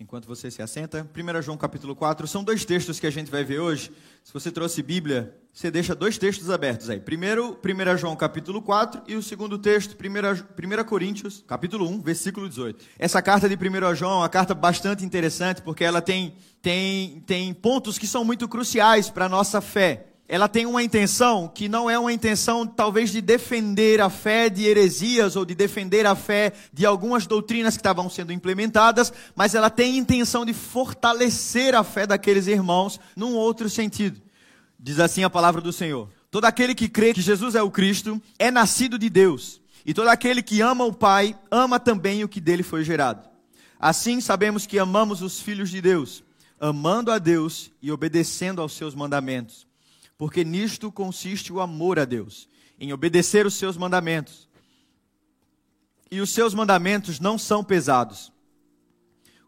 Enquanto você se assenta, 1 João capítulo 4, são dois textos que a gente vai ver hoje. Se você trouxe Bíblia, você deixa dois textos abertos aí. Primeiro, 1 João capítulo 4 e o segundo texto, 1, 1 Coríntios capítulo 1, versículo 18. Essa carta de 1 João é uma carta bastante interessante porque ela tem, tem, tem pontos que são muito cruciais para a nossa fé ela tem uma intenção que não é uma intenção talvez de defender a fé de heresias ou de defender a fé de algumas doutrinas que estavam sendo implementadas, mas ela tem intenção de fortalecer a fé daqueles irmãos num outro sentido. Diz assim a palavra do Senhor: Todo aquele que crê que Jesus é o Cristo é nascido de Deus, e todo aquele que ama o Pai ama também o que dele foi gerado. Assim sabemos que amamos os filhos de Deus, amando a Deus e obedecendo aos seus mandamentos porque nisto consiste o amor a Deus, em obedecer os seus mandamentos. E os seus mandamentos não são pesados.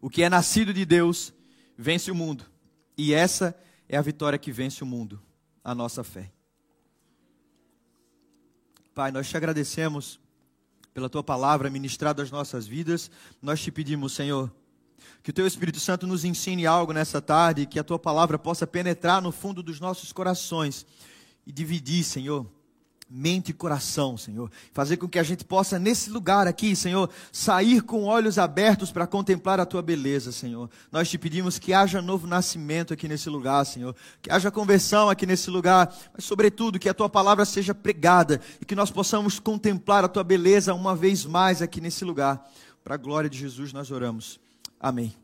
O que é nascido de Deus vence o mundo, e essa é a vitória que vence o mundo, a nossa fé. Pai, nós te agradecemos pela tua palavra ministrada às nossas vidas. Nós te pedimos, Senhor, que o teu Espírito Santo nos ensine algo nessa tarde, que a tua palavra possa penetrar no fundo dos nossos corações e dividir, Senhor, mente e coração, Senhor. Fazer com que a gente possa, nesse lugar aqui, Senhor, sair com olhos abertos para contemplar a tua beleza, Senhor. Nós te pedimos que haja novo nascimento aqui nesse lugar, Senhor. Que haja conversão aqui nesse lugar, mas, sobretudo, que a tua palavra seja pregada e que nós possamos contemplar a tua beleza uma vez mais aqui nesse lugar. Para a glória de Jesus, nós oramos. Amém.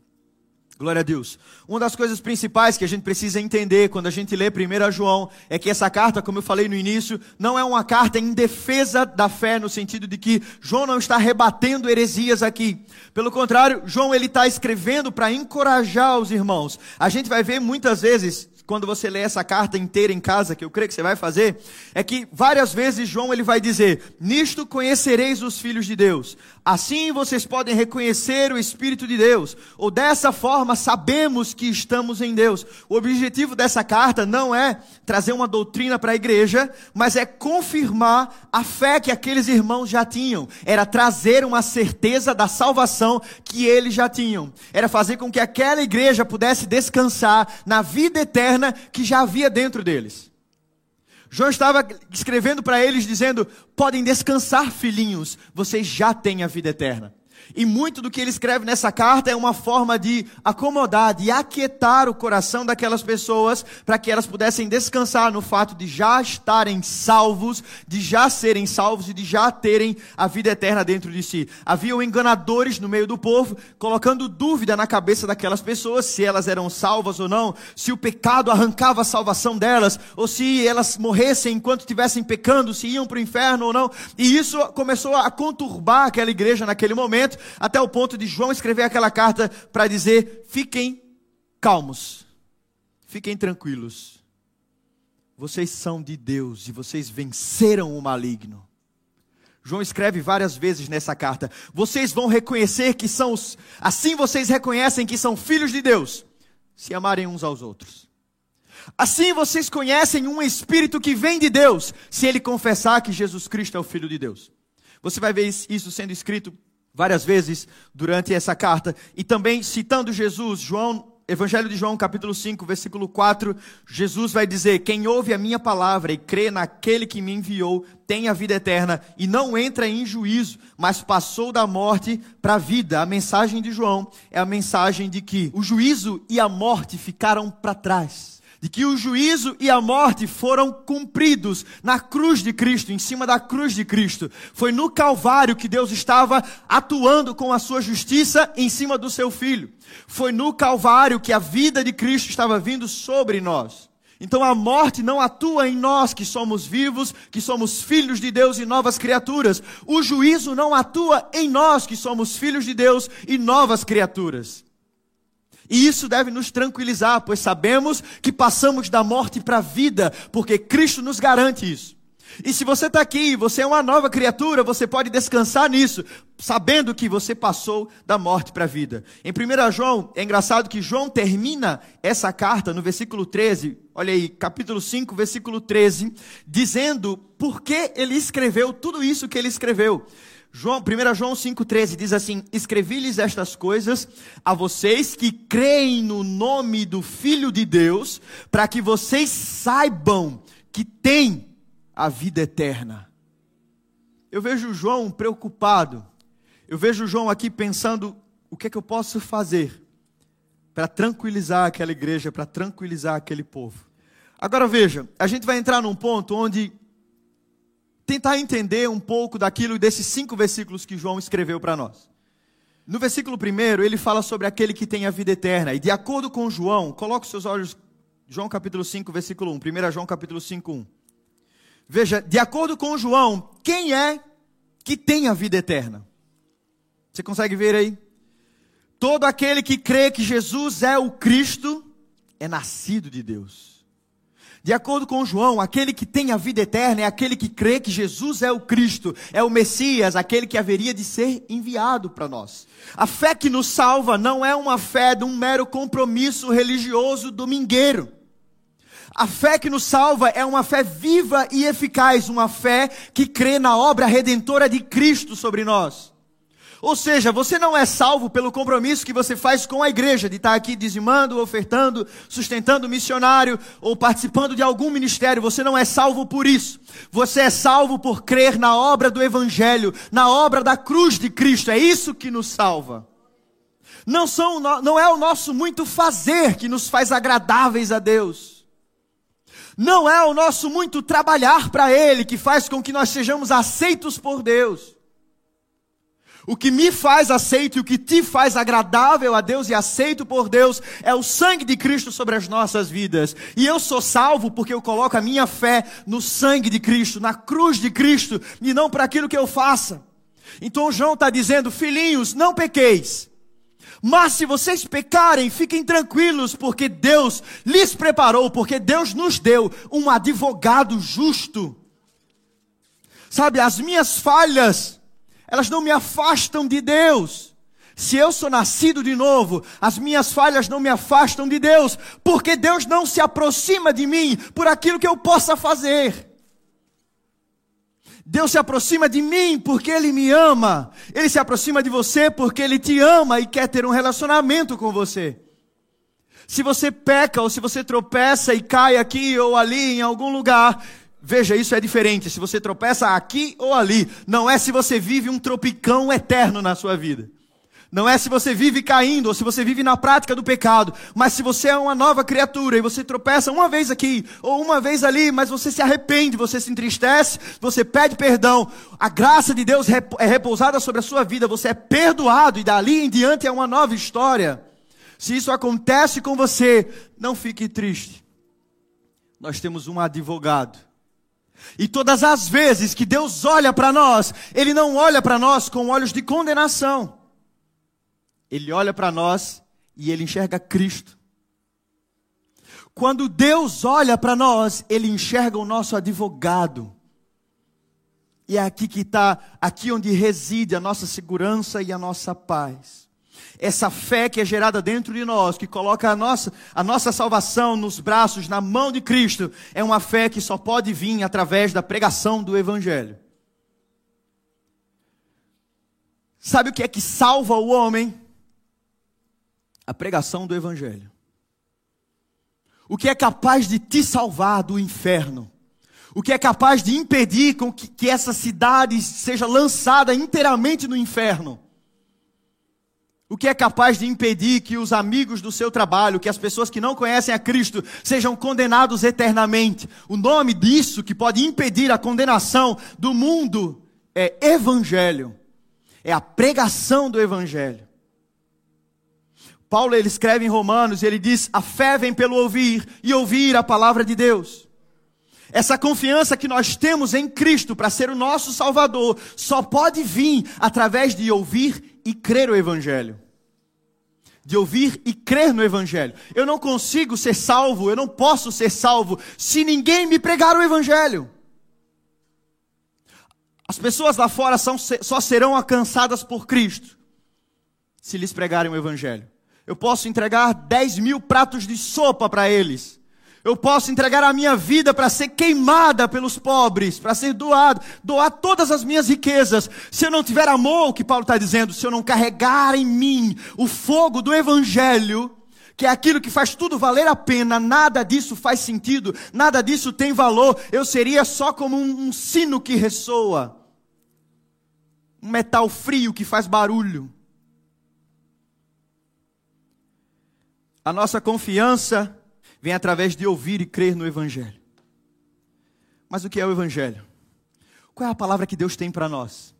Glória a Deus. Uma das coisas principais que a gente precisa entender quando a gente lê 1 João é que essa carta, como eu falei no início, não é uma carta em defesa da fé, no sentido de que João não está rebatendo heresias aqui. Pelo contrário, João ele está escrevendo para encorajar os irmãos. A gente vai ver muitas vezes quando você lê essa carta inteira em casa, que eu creio que você vai fazer, é que várias vezes João ele vai dizer: "Nisto conhecereis os filhos de Deus. Assim vocês podem reconhecer o espírito de Deus, ou dessa forma sabemos que estamos em Deus". O objetivo dessa carta não é trazer uma doutrina para a igreja, mas é confirmar a fé que aqueles irmãos já tinham. Era trazer uma certeza da salvação que eles já tinham. Era fazer com que aquela igreja pudesse descansar na vida eterna que já havia dentro deles. João estava escrevendo para eles dizendo: podem descansar, filhinhos, vocês já têm a vida eterna. E muito do que ele escreve nessa carta é uma forma de acomodar, de aquietar o coração daquelas pessoas, para que elas pudessem descansar no fato de já estarem salvos, de já serem salvos e de já terem a vida eterna dentro de si. Haviam enganadores no meio do povo, colocando dúvida na cabeça daquelas pessoas, se elas eram salvas ou não, se o pecado arrancava a salvação delas, ou se elas morressem enquanto estivessem pecando, se iam para o inferno ou não. E isso começou a conturbar aquela igreja naquele momento até o ponto de João escrever aquela carta para dizer: fiquem calmos, fiquem tranquilos. Vocês são de Deus e vocês venceram o maligno. João escreve várias vezes nessa carta: vocês vão reconhecer que são os, assim vocês reconhecem que são filhos de Deus, se amarem uns aos outros. Assim vocês conhecem um espírito que vem de Deus, se ele confessar que Jesus Cristo é o Filho de Deus. Você vai ver isso sendo escrito várias vezes durante essa carta. E também citando Jesus, João, Evangelho de João, capítulo 5, versículo 4, Jesus vai dizer: Quem ouve a minha palavra e crê naquele que me enviou, tem a vida eterna e não entra em juízo, mas passou da morte para a vida. A mensagem de João é a mensagem de que o juízo e a morte ficaram para trás de que o juízo e a morte foram cumpridos na cruz de Cristo, em cima da cruz de Cristo. Foi no Calvário que Deus estava atuando com a sua justiça em cima do seu filho. Foi no Calvário que a vida de Cristo estava vindo sobre nós. Então a morte não atua em nós que somos vivos, que somos filhos de Deus e novas criaturas. O juízo não atua em nós que somos filhos de Deus e novas criaturas. E isso deve nos tranquilizar, pois sabemos que passamos da morte para a vida, porque Cristo nos garante isso. E se você está aqui, você é uma nova criatura, você pode descansar nisso, sabendo que você passou da morte para a vida. Em 1 João, é engraçado que João termina essa carta no versículo 13, olha aí, capítulo 5, versículo 13, dizendo por que ele escreveu tudo isso que ele escreveu. João, 1 João 5,13 diz assim: Escrevi-lhes estas coisas a vocês que creem no nome do Filho de Deus, para que vocês saibam que têm a vida eterna. Eu vejo João preocupado, eu vejo João aqui pensando: o que é que eu posso fazer para tranquilizar aquela igreja, para tranquilizar aquele povo? Agora veja, a gente vai entrar num ponto onde tentar entender um pouco daquilo desses cinco versículos que João escreveu para nós. No versículo primeiro, ele fala sobre aquele que tem a vida eterna. E de acordo com João, coloque seus olhos, João capítulo 5, versículo 1. 1 João capítulo 5, 1. Veja, de acordo com João, quem é que tem a vida eterna? Você consegue ver aí? Todo aquele que crê que Jesus é o Cristo é nascido de Deus. De acordo com João, aquele que tem a vida eterna é aquele que crê que Jesus é o Cristo, é o Messias, aquele que haveria de ser enviado para nós. A fé que nos salva não é uma fé de um mero compromisso religioso domingueiro. A fé que nos salva é uma fé viva e eficaz, uma fé que crê na obra redentora de Cristo sobre nós. Ou seja, você não é salvo pelo compromisso que você faz com a igreja, de estar aqui dizimando, ofertando, sustentando missionário ou participando de algum ministério. Você não é salvo por isso. Você é salvo por crer na obra do Evangelho, na obra da cruz de Cristo. É isso que nos salva. Não, são, não é o nosso muito fazer que nos faz agradáveis a Deus. Não é o nosso muito trabalhar para Ele que faz com que nós sejamos aceitos por Deus. O que me faz aceito e o que te faz agradável a Deus e aceito por Deus é o sangue de Cristo sobre as nossas vidas. E eu sou salvo porque eu coloco a minha fé no sangue de Cristo, na cruz de Cristo, e não para aquilo que eu faça. Então João está dizendo: filhinhos, não pequeis. Mas se vocês pecarem, fiquem tranquilos, porque Deus lhes preparou, porque Deus nos deu um advogado justo. Sabe, as minhas falhas elas não me afastam de Deus. Se eu sou nascido de novo, as minhas falhas não me afastam de Deus, porque Deus não se aproxima de mim por aquilo que eu possa fazer. Deus se aproxima de mim porque Ele me ama. Ele se aproxima de você porque Ele te ama e quer ter um relacionamento com você. Se você peca ou se você tropeça e cai aqui ou ali em algum lugar, Veja, isso é diferente. Se você tropeça aqui ou ali, não é se você vive um tropicão eterno na sua vida. Não é se você vive caindo ou se você vive na prática do pecado, mas se você é uma nova criatura e você tropeça uma vez aqui ou uma vez ali, mas você se arrepende, você se entristece, você pede perdão, a graça de Deus é repousada sobre a sua vida, você é perdoado e dali em diante é uma nova história. Se isso acontece com você, não fique triste. Nós temos um advogado e todas as vezes que Deus olha para nós, Ele não olha para nós com olhos de condenação. Ele olha para nós e Ele enxerga Cristo. Quando Deus olha para nós, Ele enxerga o nosso advogado. E é aqui que está, aqui onde reside a nossa segurança e a nossa paz. Essa fé que é gerada dentro de nós, que coloca a nossa, a nossa salvação nos braços, na mão de Cristo, é uma fé que só pode vir através da pregação do Evangelho. Sabe o que é que salva o homem? A pregação do Evangelho. O que é capaz de te salvar do inferno? O que é capaz de impedir com que, que essa cidade seja lançada inteiramente no inferno? O que é capaz de impedir que os amigos do seu trabalho, que as pessoas que não conhecem a Cristo, sejam condenados eternamente? O nome disso que pode impedir a condenação do mundo é Evangelho. É a pregação do Evangelho. Paulo ele escreve em Romanos, ele diz: "A fé vem pelo ouvir e ouvir a palavra de Deus". Essa confiança que nós temos em Cristo para ser o nosso Salvador só pode vir através de ouvir e crer o Evangelho. De ouvir e crer no Evangelho. Eu não consigo ser salvo, eu não posso ser salvo se ninguém me pregar o Evangelho. As pessoas lá fora são, só serão alcançadas por Cristo se lhes pregarem o Evangelho. Eu posso entregar 10 mil pratos de sopa para eles. Eu posso entregar a minha vida para ser queimada pelos pobres, para ser doado, doar todas as minhas riquezas. Se eu não tiver amor, o que Paulo está dizendo, se eu não carregar em mim o fogo do Evangelho, que é aquilo que faz tudo valer a pena, nada disso faz sentido, nada disso tem valor, eu seria só como um, um sino que ressoa, um metal frio que faz barulho. A nossa confiança vem através de ouvir e crer no Evangelho. Mas o que é o Evangelho? Qual é a palavra que Deus tem para nós?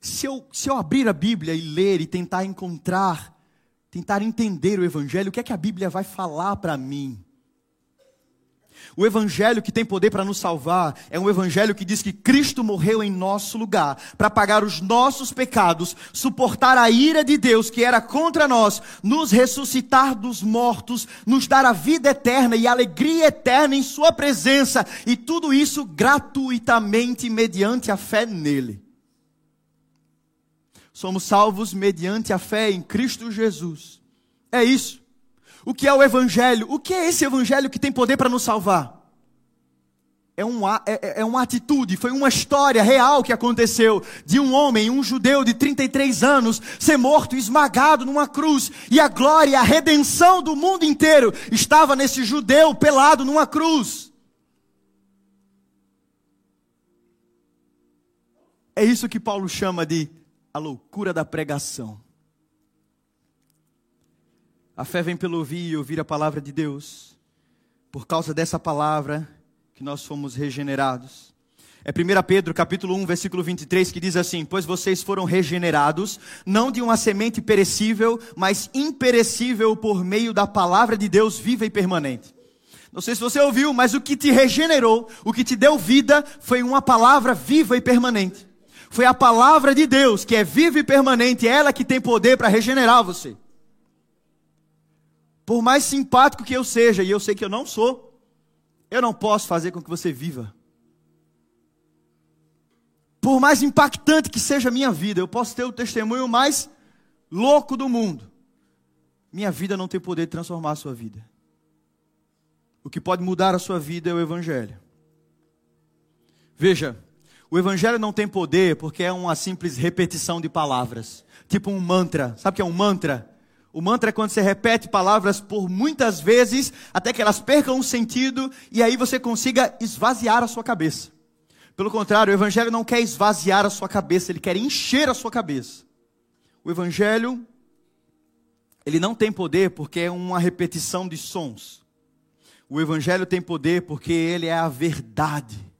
Se eu, se eu abrir a Bíblia e ler e tentar encontrar tentar entender o Evangelho, o que é que a Bíblia vai falar para mim. O Evangelho que tem poder para nos salvar é um Evangelho que diz que Cristo morreu em nosso lugar, para pagar os nossos pecados, suportar a ira de Deus que era contra nós, nos ressuscitar dos mortos, nos dar a vida eterna e alegria eterna em Sua presença, e tudo isso gratuitamente mediante a fé nele. Somos salvos mediante a fé em Cristo Jesus. É isso. O que é o Evangelho? O que é esse Evangelho que tem poder para nos salvar? É, um, é, é, é uma atitude, foi uma história real que aconteceu de um homem, um judeu de 33 anos, ser morto, esmagado numa cruz, e a glória, a redenção do mundo inteiro estava nesse judeu pelado numa cruz. É isso que Paulo chama de a loucura da pregação. A fé vem pelo ouvir e ouvir a palavra de Deus. Por causa dessa palavra que nós fomos regenerados. É 1 Pedro capítulo 1, versículo 23 que diz assim: "Pois vocês foram regenerados não de uma semente perecível, mas imperecível por meio da palavra de Deus viva e permanente." Não sei se você ouviu, mas o que te regenerou, o que te deu vida, foi uma palavra viva e permanente. Foi a palavra de Deus, que é viva e permanente, ela que tem poder para regenerar você. Por mais simpático que eu seja, e eu sei que eu não sou, eu não posso fazer com que você viva. Por mais impactante que seja a minha vida, eu posso ter o testemunho mais louco do mundo. Minha vida não tem poder de transformar a sua vida. O que pode mudar a sua vida é o Evangelho. Veja, o evangelho não tem poder porque é uma simples repetição de palavras, tipo um mantra. Sabe o que é um mantra? O mantra é quando você repete palavras por muitas vezes até que elas percam o sentido e aí você consiga esvaziar a sua cabeça. Pelo contrário, o evangelho não quer esvaziar a sua cabeça, ele quer encher a sua cabeça. O evangelho ele não tem poder porque é uma repetição de sons. O evangelho tem poder porque ele é a verdade.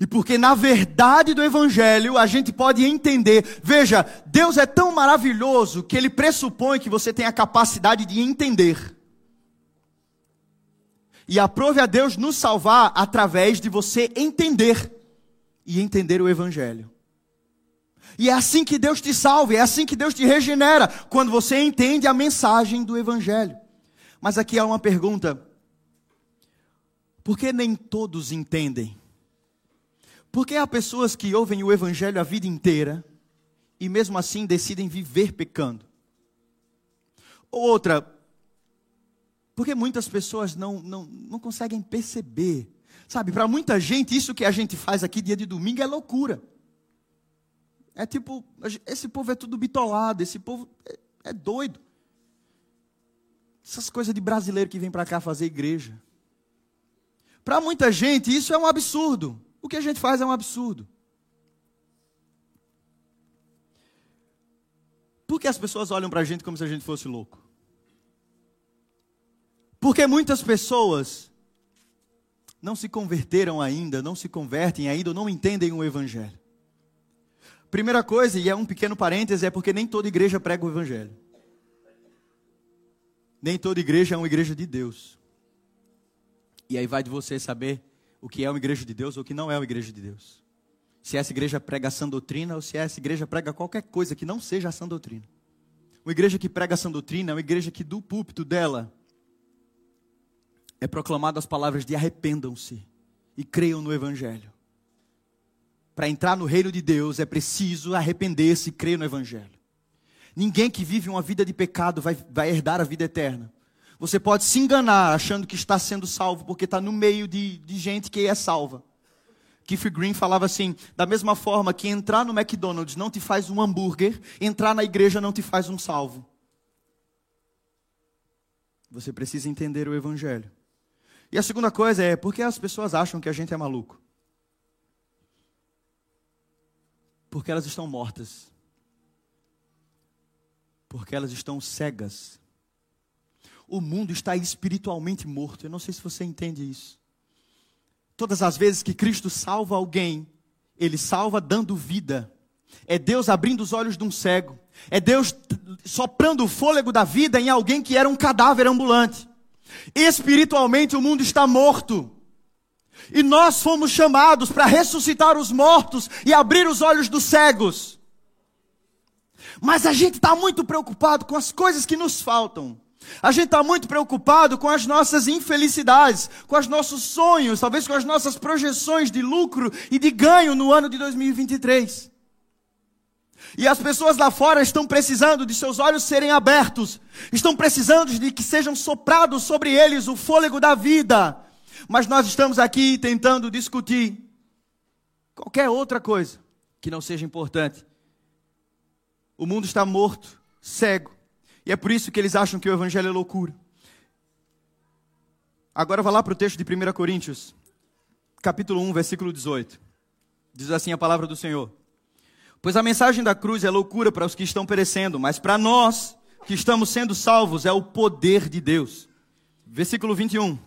E porque na verdade do Evangelho a gente pode entender. Veja, Deus é tão maravilhoso que ele pressupõe que você tem a capacidade de entender. E aprove a Deus nos salvar através de você entender e entender o Evangelho. E é assim que Deus te salva, é assim que Deus te regenera, quando você entende a mensagem do Evangelho. Mas aqui há uma pergunta: por que nem todos entendem? Porque há pessoas que ouvem o Evangelho a vida inteira e mesmo assim decidem viver pecando. Outra, porque muitas pessoas não, não, não conseguem perceber. Sabe, para muita gente, isso que a gente faz aqui dia de domingo é loucura. É tipo, esse povo é tudo bitolado, esse povo é, é doido. Essas coisas de brasileiro que vem para cá fazer igreja. Para muita gente, isso é um absurdo. O que a gente faz é um absurdo. Por que as pessoas olham para a gente como se a gente fosse louco? Porque muitas pessoas não se converteram ainda, não se convertem ainda, não entendem o Evangelho. Primeira coisa, e é um pequeno parêntese, é porque nem toda igreja prega o Evangelho. Nem toda igreja é uma igreja de Deus. E aí vai de você saber o que é uma igreja de Deus ou o que não é uma igreja de Deus. Se essa igreja prega a sã doutrina ou se essa igreja prega qualquer coisa que não seja a sã doutrina. Uma igreja que prega a sã doutrina é uma igreja que do púlpito dela é proclamado as palavras de arrependam-se e creiam no evangelho. Para entrar no reino de Deus é preciso arrepender-se e crer no evangelho. Ninguém que vive uma vida de pecado vai, vai herdar a vida eterna. Você pode se enganar achando que está sendo salvo porque está no meio de, de gente que é salva. Keith Green falava assim: da mesma forma que entrar no McDonald's não te faz um hambúrguer, entrar na igreja não te faz um salvo. Você precisa entender o Evangelho. E a segunda coisa é: por que as pessoas acham que a gente é maluco? Porque elas estão mortas. Porque elas estão cegas. O mundo está espiritualmente morto. Eu não sei se você entende isso. Todas as vezes que Cristo salva alguém, Ele salva dando vida. É Deus abrindo os olhos de um cego. É Deus soprando o fôlego da vida em alguém que era um cadáver ambulante. Espiritualmente o mundo está morto. E nós fomos chamados para ressuscitar os mortos e abrir os olhos dos cegos. Mas a gente está muito preocupado com as coisas que nos faltam. A gente está muito preocupado com as nossas infelicidades, com os nossos sonhos, talvez com as nossas projeções de lucro e de ganho no ano de 2023. E as pessoas lá fora estão precisando de seus olhos serem abertos, estão precisando de que sejam soprados sobre eles o fôlego da vida. Mas nós estamos aqui tentando discutir qualquer outra coisa que não seja importante. O mundo está morto, cego, e é por isso que eles acham que o evangelho é loucura. Agora vá lá para o texto de 1 Coríntios, capítulo 1, versículo 18. Diz assim a palavra do Senhor. Pois a mensagem da cruz é loucura para os que estão perecendo, mas para nós que estamos sendo salvos é o poder de Deus. Versículo 21.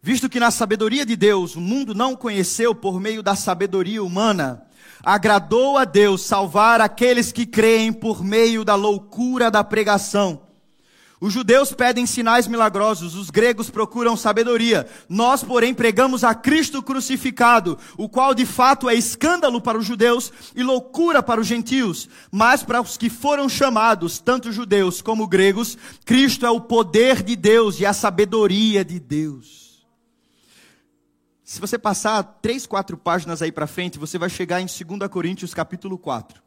Visto que na sabedoria de Deus o mundo não conheceu por meio da sabedoria humana, agradou a Deus salvar aqueles que creem por meio da loucura da pregação. Os judeus pedem sinais milagrosos, os gregos procuram sabedoria. Nós, porém, pregamos a Cristo crucificado, o qual de fato é escândalo para os judeus e loucura para os gentios. Mas para os que foram chamados, tanto judeus como gregos, Cristo é o poder de Deus e a sabedoria de Deus. Se você passar três, quatro páginas aí para frente, você vai chegar em 2 Coríntios capítulo 4.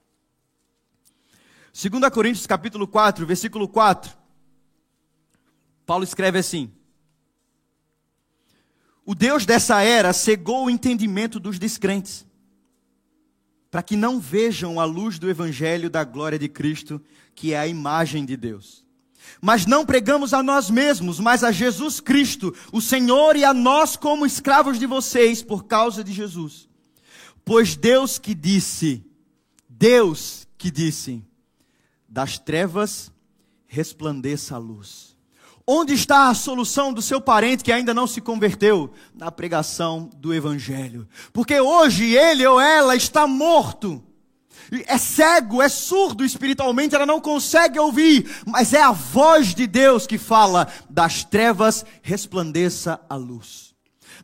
2 Coríntios capítulo 4, versículo 4. Paulo escreve assim: O Deus dessa era cegou o entendimento dos descrentes, para que não vejam a luz do evangelho da glória de Cristo, que é a imagem de Deus. Mas não pregamos a nós mesmos, mas a Jesus Cristo, o Senhor, e a nós como escravos de vocês, por causa de Jesus. Pois Deus que disse, Deus que disse, das trevas resplandeça a luz. Onde está a solução do seu parente que ainda não se converteu? Na pregação do Evangelho. Porque hoje ele ou ela está morto. É cego, é surdo espiritualmente, ela não consegue ouvir, mas é a voz de Deus que fala: das trevas resplandeça a luz.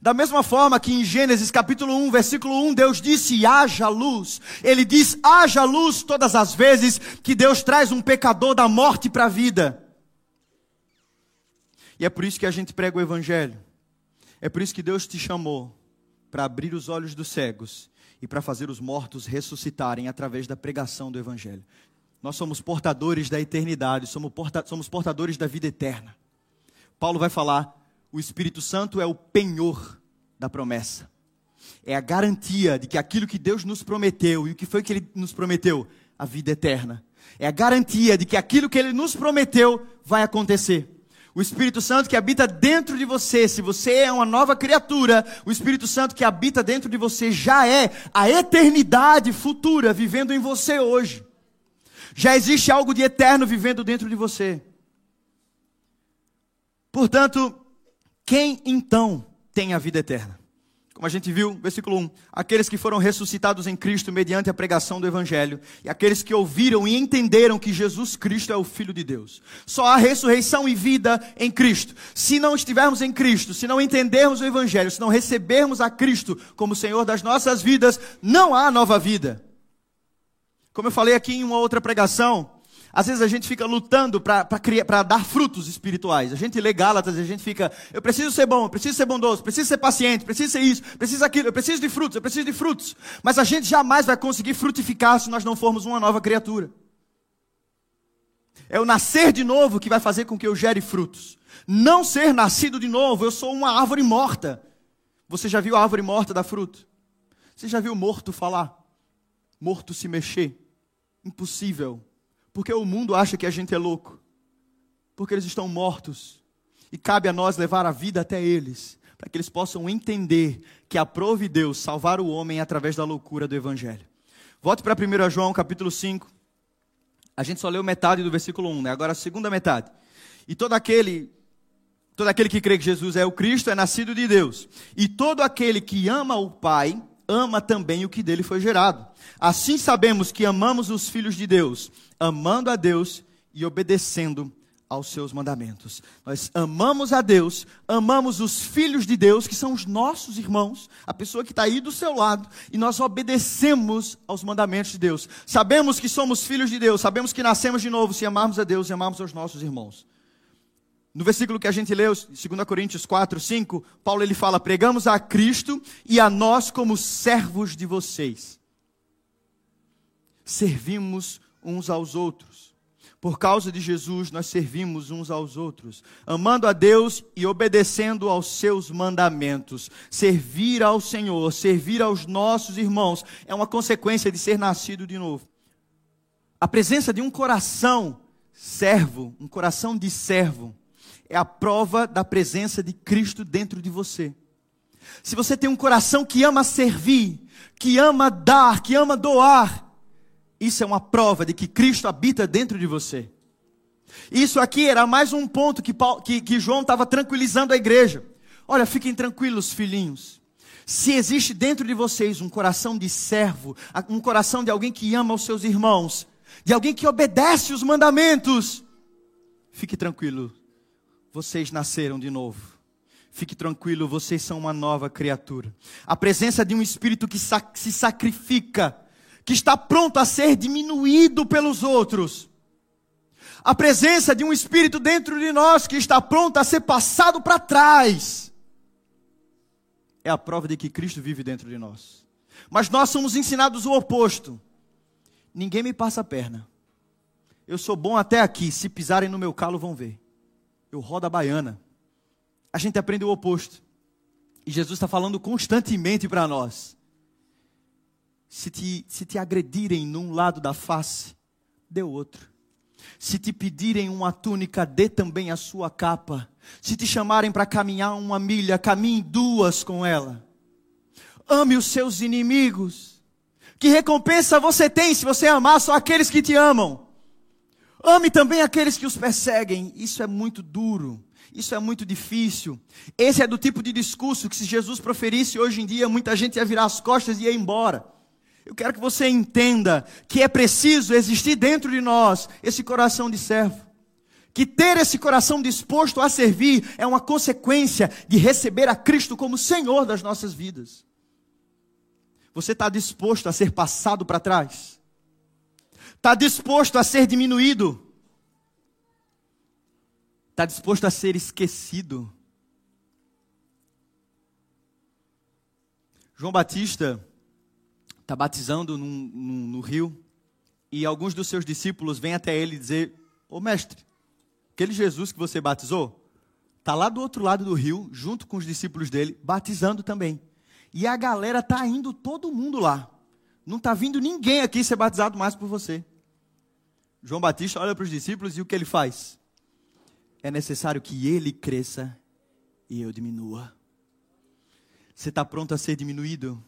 Da mesma forma que em Gênesis capítulo 1, versículo 1, Deus disse: haja luz. Ele diz: haja luz todas as vezes que Deus traz um pecador da morte para a vida. E é por isso que a gente prega o Evangelho. É por isso que Deus te chamou para abrir os olhos dos cegos e para fazer os mortos ressuscitarem através da pregação do Evangelho. Nós somos portadores da eternidade, somos, porta somos portadores da vida eterna. Paulo vai falar: o Espírito Santo é o penhor da promessa. É a garantia de que aquilo que Deus nos prometeu, e o que foi que Ele nos prometeu? A vida eterna. É a garantia de que aquilo que Ele nos prometeu vai acontecer. O Espírito Santo que habita dentro de você, se você é uma nova criatura, o Espírito Santo que habita dentro de você já é a eternidade futura vivendo em você hoje. Já existe algo de eterno vivendo dentro de você. Portanto, quem então tem a vida eterna? Como a gente viu, versículo 1: aqueles que foram ressuscitados em Cristo mediante a pregação do Evangelho, e aqueles que ouviram e entenderam que Jesus Cristo é o Filho de Deus. Só há ressurreição e vida em Cristo. Se não estivermos em Cristo, se não entendermos o Evangelho, se não recebermos a Cristo como Senhor das nossas vidas, não há nova vida. Como eu falei aqui em uma outra pregação, às vezes a gente fica lutando para dar frutos espirituais. A gente lê Gálatas a gente fica, eu preciso ser bom, eu preciso ser bondoso, preciso ser paciente, preciso ser isso, preciso aquilo, eu preciso de frutos, eu preciso de frutos. Mas a gente jamais vai conseguir frutificar se nós não formos uma nova criatura. É o nascer de novo que vai fazer com que eu gere frutos. Não ser nascido de novo, eu sou uma árvore morta. Você já viu a árvore morta dar fruto? Você já viu morto falar? Morto se mexer? Impossível. Porque o mundo acha que a gente é louco. Porque eles estão mortos. E cabe a nós levar a vida até eles, para que eles possam entender que aprove Deus salvar o homem através da loucura do Evangelho. Volte para 1 João capítulo 5. A gente só leu metade do versículo 1, né? agora a segunda metade. E todo aquele, todo aquele que crê que Jesus é o Cristo é nascido de Deus. E todo aquele que ama o Pai, ama também o que dele foi gerado. Assim sabemos que amamos os filhos de Deus, amando a Deus e obedecendo aos seus mandamentos. Nós amamos a Deus, amamos os filhos de Deus, que são os nossos irmãos, a pessoa que está aí do seu lado, e nós obedecemos aos mandamentos de Deus. Sabemos que somos filhos de Deus, sabemos que nascemos de novo se amarmos a Deus e amarmos aos nossos irmãos. No versículo que a gente leu, 2 Coríntios 4, 5, Paulo ele fala: pregamos a Cristo e a nós como servos de vocês. Servimos uns aos outros por causa de Jesus, nós servimos uns aos outros, amando a Deus e obedecendo aos seus mandamentos. Servir ao Senhor, servir aos nossos irmãos, é uma consequência de ser nascido de novo. A presença de um coração servo, um coração de servo, é a prova da presença de Cristo dentro de você. Se você tem um coração que ama servir, que ama dar, que ama doar, isso é uma prova de que Cristo habita dentro de você. Isso aqui era mais um ponto que, Paulo, que, que João estava tranquilizando a igreja. Olha, fiquem tranquilos, filhinhos. Se existe dentro de vocês um coração de servo, um coração de alguém que ama os seus irmãos, de alguém que obedece os mandamentos, fique tranquilo, vocês nasceram de novo. Fique tranquilo, vocês são uma nova criatura. A presença de um espírito que se sacrifica que está pronto a ser diminuído pelos outros. A presença de um espírito dentro de nós que está pronto a ser passado para trás. É a prova de que Cristo vive dentro de nós. Mas nós somos ensinados o oposto. Ninguém me passa a perna. Eu sou bom até aqui. Se pisarem no meu calo, vão ver. Eu rodo a baiana. A gente aprende o oposto. E Jesus está falando constantemente para nós. Se te, se te agredirem num lado da face, dê outro. Se te pedirem uma túnica, dê também a sua capa. Se te chamarem para caminhar uma milha, caminhe duas com ela. Ame os seus inimigos. Que recompensa você tem se você amar só aqueles que te amam? Ame também aqueles que os perseguem. Isso é muito duro. Isso é muito difícil. Esse é do tipo de discurso que se Jesus proferisse hoje em dia, muita gente ia virar as costas e ia embora. Eu quero que você entenda que é preciso existir dentro de nós esse coração de servo. Que ter esse coração disposto a servir é uma consequência de receber a Cristo como Senhor das nossas vidas. Você está disposto a ser passado para trás? Está disposto a ser diminuído? Está disposto a ser esquecido? João Batista está batizando num, num, no rio, e alguns dos seus discípulos vêm até ele dizer: Ô mestre, aquele Jesus que você batizou, está lá do outro lado do rio, junto com os discípulos dele, batizando também. E a galera está indo todo mundo lá. Não está vindo ninguém aqui ser batizado mais por você. João Batista olha para os discípulos e o que ele faz? É necessário que ele cresça e eu diminua. Você está pronto a ser diminuído?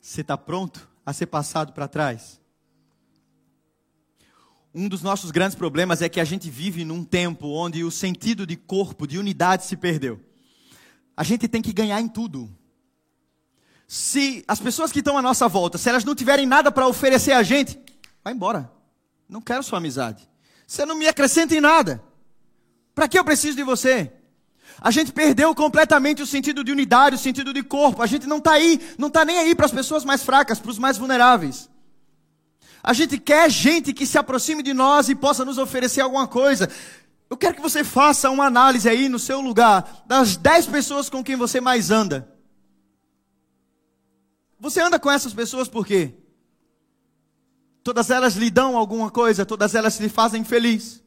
Você está pronto a ser passado para trás? Um dos nossos grandes problemas é que a gente vive num tempo onde o sentido de corpo, de unidade se perdeu. A gente tem que ganhar em tudo. Se as pessoas que estão à nossa volta, se elas não tiverem nada para oferecer a gente, vai embora. Não quero sua amizade. Você não me acrescenta em nada. Para que eu preciso de você? A gente perdeu completamente o sentido de unidade, o sentido de corpo. A gente não está aí, não está nem aí para as pessoas mais fracas, para os mais vulneráveis. A gente quer gente que se aproxime de nós e possa nos oferecer alguma coisa. Eu quero que você faça uma análise aí no seu lugar das 10 pessoas com quem você mais anda. Você anda com essas pessoas por quê? Todas elas lhe dão alguma coisa, todas elas lhe fazem feliz.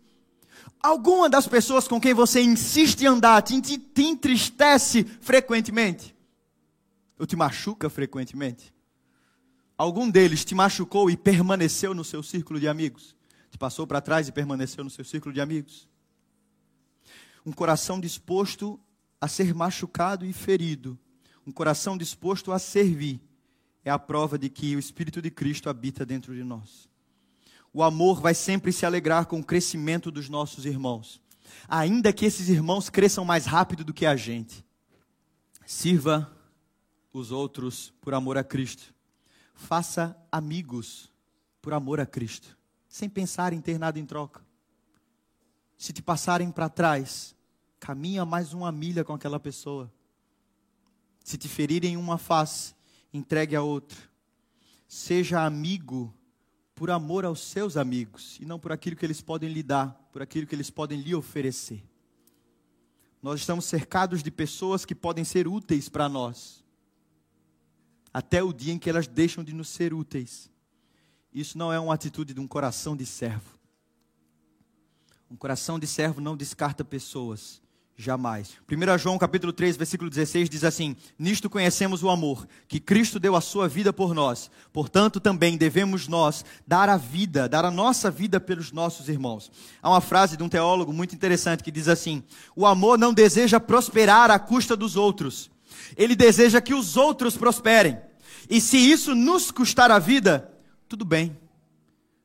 Alguma das pessoas com quem você insiste em andar te, te, te entristece frequentemente? Ou te machuca frequentemente? Algum deles te machucou e permaneceu no seu círculo de amigos? Te passou para trás e permaneceu no seu círculo de amigos? Um coração disposto a ser machucado e ferido, um coração disposto a servir, é a prova de que o Espírito de Cristo habita dentro de nós. O amor vai sempre se alegrar com o crescimento dos nossos irmãos, ainda que esses irmãos cresçam mais rápido do que a gente. Sirva os outros por amor a Cristo. Faça amigos por amor a Cristo, sem pensar em ter nada em troca. Se te passarem para trás, caminha mais uma milha com aquela pessoa. Se te ferirem uma face, entregue a outra. Seja amigo por amor aos seus amigos e não por aquilo que eles podem lhe dar, por aquilo que eles podem lhe oferecer. Nós estamos cercados de pessoas que podem ser úteis para nós, até o dia em que elas deixam de nos ser úteis. Isso não é uma atitude de um coração de servo. Um coração de servo não descarta pessoas, Jamais. 1 João capítulo 3, versículo 16 diz assim: Nisto conhecemos o amor, que Cristo deu a sua vida por nós. Portanto, também devemos nós dar a vida, dar a nossa vida pelos nossos irmãos. Há uma frase de um teólogo muito interessante que diz assim: O amor não deseja prosperar à custa dos outros. Ele deseja que os outros prosperem. E se isso nos custar a vida, tudo bem.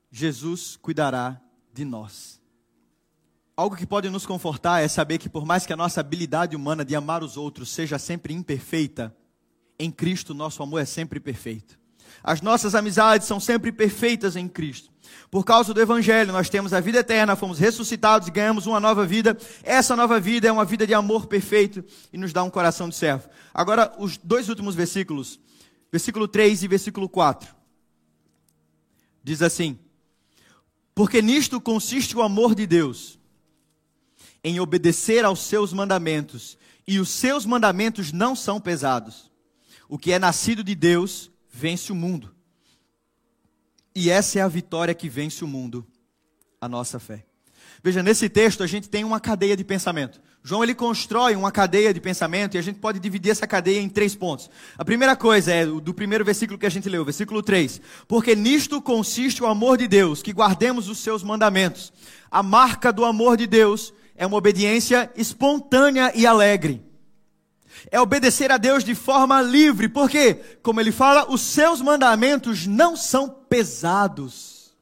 Jesus cuidará de nós. Algo que pode nos confortar é saber que, por mais que a nossa habilidade humana de amar os outros seja sempre imperfeita, em Cristo nosso amor é sempre perfeito. As nossas amizades são sempre perfeitas em Cristo. Por causa do Evangelho, nós temos a vida eterna, fomos ressuscitados e ganhamos uma nova vida. Essa nova vida é uma vida de amor perfeito e nos dá um coração de servo. Agora, os dois últimos versículos, versículo 3 e versículo 4. Diz assim: Porque nisto consiste o amor de Deus em obedecer aos seus mandamentos, e os seus mandamentos não são pesados. O que é nascido de Deus vence o mundo. E essa é a vitória que vence o mundo, a nossa fé. Veja, nesse texto a gente tem uma cadeia de pensamento. João ele constrói uma cadeia de pensamento e a gente pode dividir essa cadeia em três pontos. A primeira coisa é do primeiro versículo que a gente leu, versículo 3. Porque nisto consiste o amor de Deus, que guardemos os seus mandamentos. A marca do amor de Deus é uma obediência espontânea e alegre. É obedecer a Deus de forma livre, porque, como ele fala, os seus mandamentos não são pesados.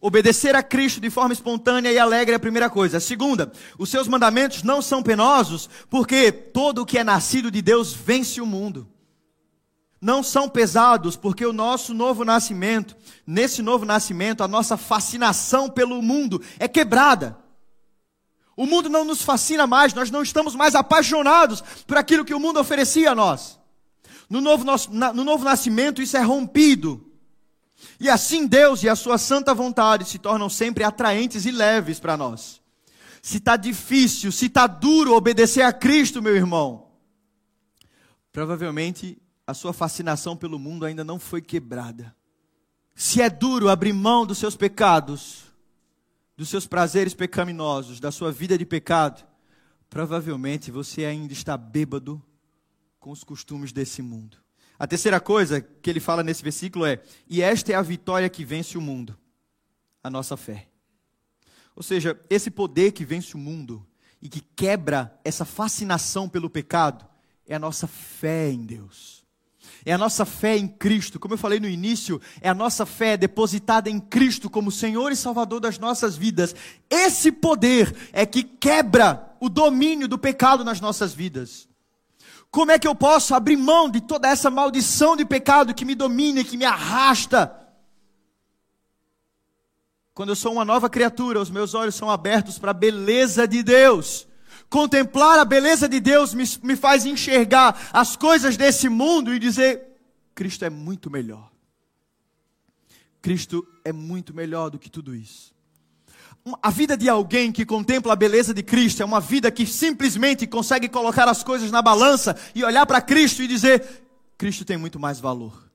Obedecer a Cristo de forma espontânea e alegre é a primeira coisa. A segunda, os seus mandamentos não são penosos, porque todo o que é nascido de Deus vence o mundo. Não são pesados, porque o nosso novo nascimento, nesse novo nascimento, a nossa fascinação pelo mundo é quebrada. O mundo não nos fascina mais, nós não estamos mais apaixonados por aquilo que o mundo oferecia a nós. No novo, no novo nascimento, isso é rompido. E assim Deus e a sua santa vontade se tornam sempre atraentes e leves para nós. Se está difícil, se está duro obedecer a Cristo, meu irmão, provavelmente a sua fascinação pelo mundo ainda não foi quebrada. Se é duro abrir mão dos seus pecados, dos seus prazeres pecaminosos, da sua vida de pecado, provavelmente você ainda está bêbado com os costumes desse mundo. A terceira coisa que ele fala nesse versículo é: e esta é a vitória que vence o mundo, a nossa fé. Ou seja, esse poder que vence o mundo e que quebra essa fascinação pelo pecado é a nossa fé em Deus é a nossa fé em Cristo. Como eu falei no início, é a nossa fé depositada em Cristo como Senhor e Salvador das nossas vidas. Esse poder é que quebra o domínio do pecado nas nossas vidas. Como é que eu posso abrir mão de toda essa maldição de pecado que me domina e que me arrasta? Quando eu sou uma nova criatura, os meus olhos são abertos para a beleza de Deus. Contemplar a beleza de Deus me, me faz enxergar as coisas desse mundo e dizer: Cristo é muito melhor. Cristo é muito melhor do que tudo isso. A vida de alguém que contempla a beleza de Cristo é uma vida que simplesmente consegue colocar as coisas na balança e olhar para Cristo e dizer: Cristo tem muito mais valor.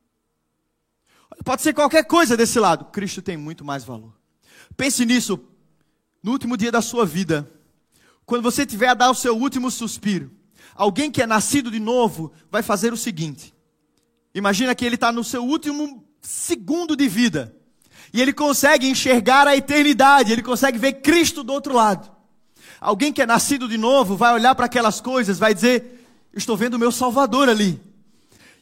Pode ser qualquer coisa desse lado. Cristo tem muito mais valor. Pense nisso no último dia da sua vida. Quando você tiver a dar o seu último suspiro, alguém que é nascido de novo vai fazer o seguinte: imagina que ele está no seu último segundo de vida e ele consegue enxergar a eternidade, ele consegue ver Cristo do outro lado. Alguém que é nascido de novo vai olhar para aquelas coisas, vai dizer: Estou vendo o meu Salvador ali.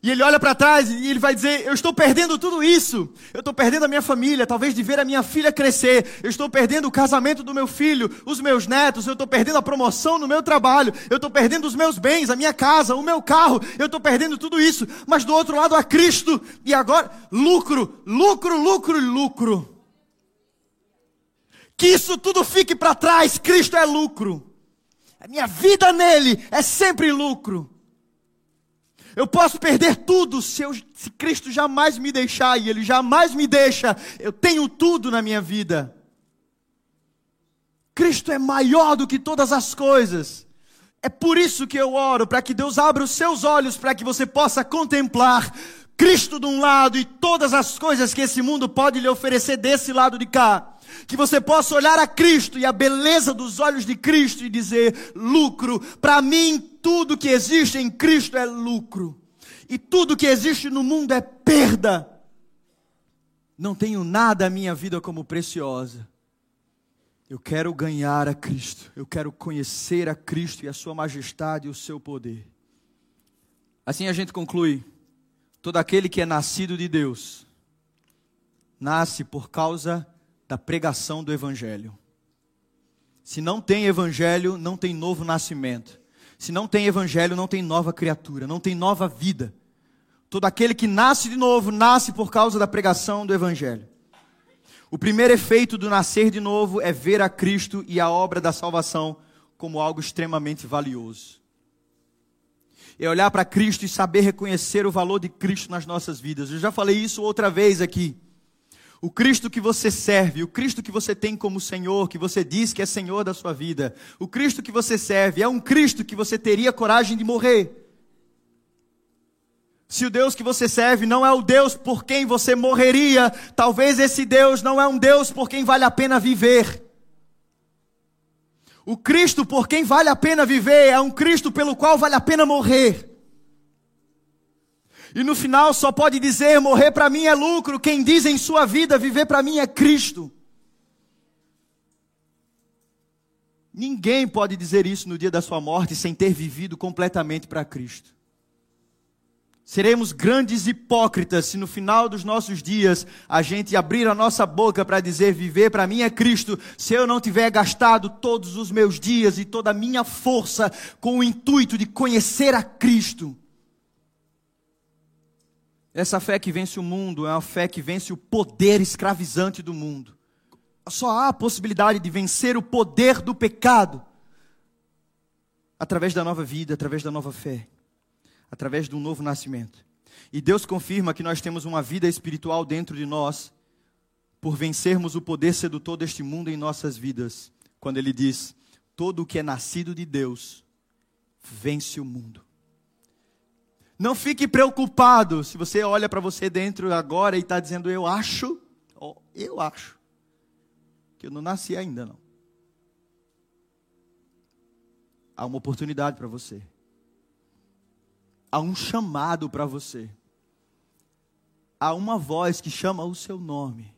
E ele olha para trás e ele vai dizer: Eu estou perdendo tudo isso. Eu estou perdendo a minha família, talvez de ver a minha filha crescer. Eu estou perdendo o casamento do meu filho, os meus netos. Eu estou perdendo a promoção no meu trabalho. Eu estou perdendo os meus bens, a minha casa, o meu carro. Eu estou perdendo tudo isso. Mas do outro lado há Cristo. E agora, lucro, lucro, lucro lucro. Que isso tudo fique para trás. Cristo é lucro. A minha vida nele é sempre lucro. Eu posso perder tudo se, eu, se Cristo jamais me deixar e Ele jamais me deixa. Eu tenho tudo na minha vida. Cristo é maior do que todas as coisas. É por isso que eu oro, para que Deus abra os seus olhos, para que você possa contemplar Cristo de um lado e todas as coisas que esse mundo pode lhe oferecer desse lado de cá. Que você possa olhar a Cristo e a beleza dos olhos de Cristo e dizer: lucro, para mim tudo que existe em Cristo é lucro. E tudo que existe no mundo é perda. Não tenho nada a minha vida como preciosa. Eu quero ganhar a Cristo. Eu quero conhecer a Cristo e a Sua majestade e o seu poder. Assim a gente conclui: todo aquele que é nascido de Deus nasce por causa da pregação do Evangelho. Se não tem Evangelho, não tem novo nascimento. Se não tem evangelho, não tem nova criatura, não tem nova vida. Todo aquele que nasce de novo, nasce por causa da pregação do evangelho. O primeiro efeito do nascer de novo é ver a Cristo e a obra da salvação como algo extremamente valioso. É olhar para Cristo e saber reconhecer o valor de Cristo nas nossas vidas. Eu já falei isso outra vez aqui. O Cristo que você serve, o Cristo que você tem como Senhor, que você diz que é Senhor da sua vida, o Cristo que você serve é um Cristo que você teria coragem de morrer. Se o Deus que você serve não é o Deus por quem você morreria, talvez esse Deus não é um Deus por quem vale a pena viver. O Cristo por quem vale a pena viver é um Cristo pelo qual vale a pena morrer. E no final só pode dizer: morrer para mim é lucro. Quem diz em sua vida viver para mim é Cristo. Ninguém pode dizer isso no dia da sua morte sem ter vivido completamente para Cristo. Seremos grandes hipócritas se no final dos nossos dias a gente abrir a nossa boca para dizer viver para mim é Cristo, se eu não tiver gastado todos os meus dias e toda a minha força com o intuito de conhecer a Cristo. Essa fé que vence o mundo é uma fé que vence o poder escravizante do mundo. Só há a possibilidade de vencer o poder do pecado através da nova vida, através da nova fé, através de um novo nascimento. E Deus confirma que nós temos uma vida espiritual dentro de nós por vencermos o poder sedutor deste mundo em nossas vidas, quando Ele diz: todo o que é nascido de Deus vence o mundo. Não fique preocupado se você olha para você dentro agora e está dizendo, eu acho, eu acho, que eu não nasci ainda não. Há uma oportunidade para você. Há um chamado para você. Há uma voz que chama o seu nome.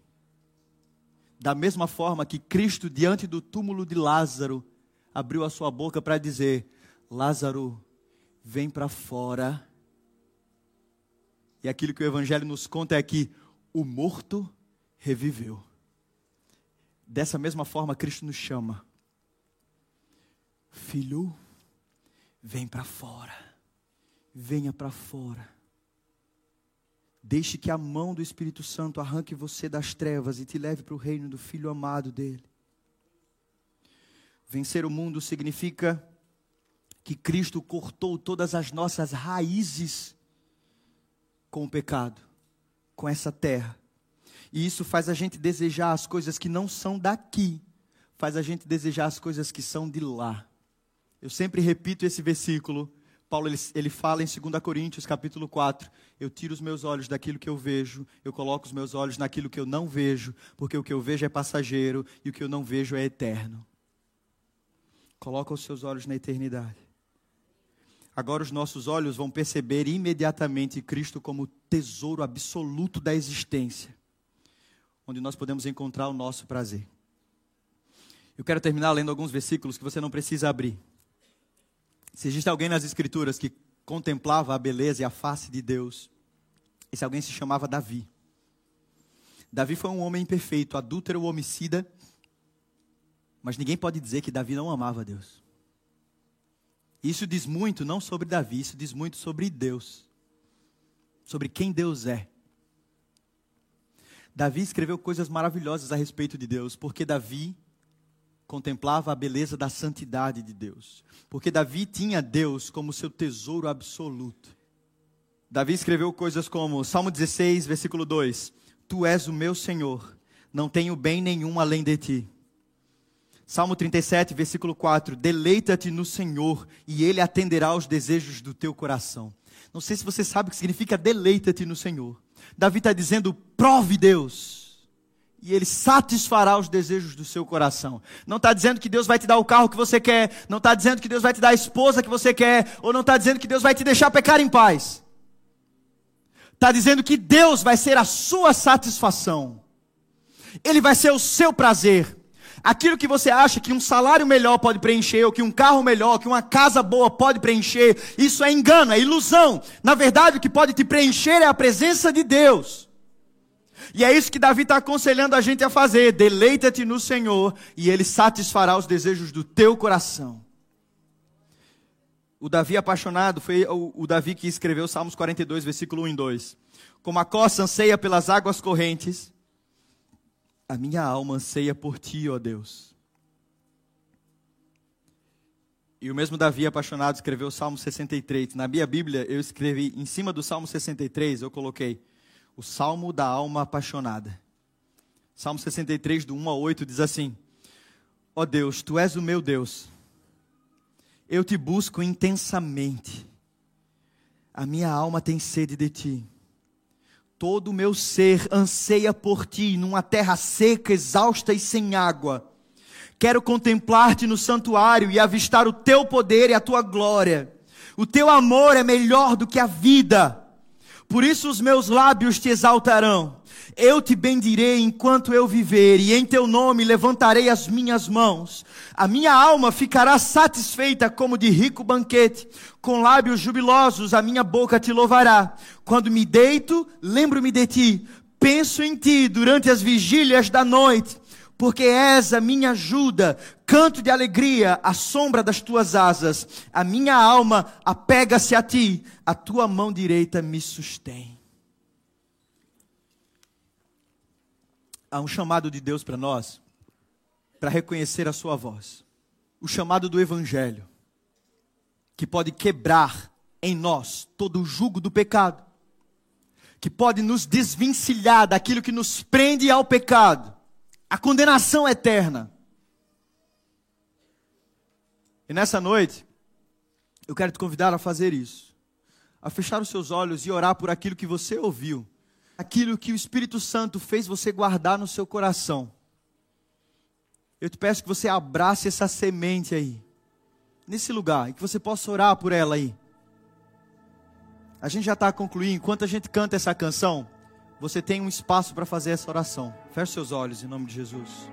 Da mesma forma que Cristo, diante do túmulo de Lázaro, abriu a sua boca para dizer: Lázaro, vem para fora e aquilo que o Evangelho nos conta é que o morto reviveu. Dessa mesma forma, Cristo nos chama. Filho, vem para fora. Venha para fora. Deixe que a mão do Espírito Santo arranque você das trevas e te leve para o reino do Filho amado dele. Vencer o mundo significa que Cristo cortou todas as nossas raízes com o pecado, com essa terra. E isso faz a gente desejar as coisas que não são daqui, faz a gente desejar as coisas que são de lá. Eu sempre repito esse versículo Paulo ele, ele fala em 2 Coríntios, capítulo 4, eu tiro os meus olhos daquilo que eu vejo, eu coloco os meus olhos naquilo que eu não vejo, porque o que eu vejo é passageiro e o que eu não vejo é eterno. Coloca os seus olhos na eternidade. Agora os nossos olhos vão perceber imediatamente Cristo como tesouro absoluto da existência, onde nós podemos encontrar o nosso prazer. Eu quero terminar lendo alguns versículos que você não precisa abrir. Se existe alguém nas Escrituras que contemplava a beleza e a face de Deus, esse alguém se chamava Davi. Davi foi um homem imperfeito, adúltero, homicida, mas ninguém pode dizer que Davi não amava Deus. Isso diz muito não sobre Davi, isso diz muito sobre Deus, sobre quem Deus é. Davi escreveu coisas maravilhosas a respeito de Deus, porque Davi contemplava a beleza da santidade de Deus. Porque Davi tinha Deus como seu tesouro absoluto. Davi escreveu coisas como Salmo 16, versículo 2: Tu és o meu Senhor, não tenho bem nenhum além de ti. Salmo 37, versículo 4: Deleita-te no Senhor, e Ele atenderá aos desejos do teu coração. Não sei se você sabe o que significa deleita-te no Senhor. Davi está dizendo: prove Deus e Ele satisfará os desejos do seu coração. Não está dizendo que Deus vai te dar o carro que você quer, não está dizendo que Deus vai te dar a esposa que você quer, ou não está dizendo que Deus vai te deixar pecar em paz. Está dizendo que Deus vai ser a sua satisfação, Ele vai ser o seu prazer. Aquilo que você acha que um salário melhor pode preencher, ou que um carro melhor, que uma casa boa pode preencher, isso é engano, é ilusão. Na verdade, o que pode te preencher é a presença de Deus. E é isso que Davi está aconselhando a gente a fazer: deleita-te no Senhor, e Ele satisfará os desejos do teu coração. O Davi apaixonado foi o, o Davi que escreveu Salmos 42, versículo 1 e 2. Como a costa anseia pelas águas correntes, a minha alma anseia por ti, ó Deus. E o mesmo Davi apaixonado escreveu o Salmo 63. Na minha Bíblia, eu escrevi em cima do Salmo 63, eu coloquei o salmo da alma apaixonada. Salmo 63, do 1 a 8, diz assim: Ó oh Deus, tu és o meu Deus, eu te busco intensamente, a minha alma tem sede de ti. Todo o meu ser anseia por ti, numa terra seca, exausta e sem água. Quero contemplar-te no santuário e avistar o teu poder e a tua glória. O teu amor é melhor do que a vida por isso os meus lábios te exaltarão. Eu te bendirei enquanto eu viver, e em teu nome levantarei as minhas mãos. A minha alma ficará satisfeita como de rico banquete. Com lábios jubilosos a minha boca te louvará. Quando me deito, lembro-me de ti. Penso em ti durante as vigílias da noite porque és a minha ajuda, canto de alegria à sombra das tuas asas. A minha alma apega-se a ti, a tua mão direita me sustém. Há um chamado de Deus para nós, para reconhecer a sua voz. O chamado do evangelho, que pode quebrar em nós todo o jugo do pecado, que pode nos desvencilhar daquilo que nos prende ao pecado a condenação eterna. E nessa noite, eu quero te convidar a fazer isso, a fechar os seus olhos e orar por aquilo que você ouviu, aquilo que o Espírito Santo fez você guardar no seu coração. Eu te peço que você abrace essa semente aí, nesse lugar, e que você possa orar por ela aí. A gente já está concluindo, enquanto a gente canta essa canção, você tem um espaço para fazer essa oração. Feche seus olhos em nome de Jesus.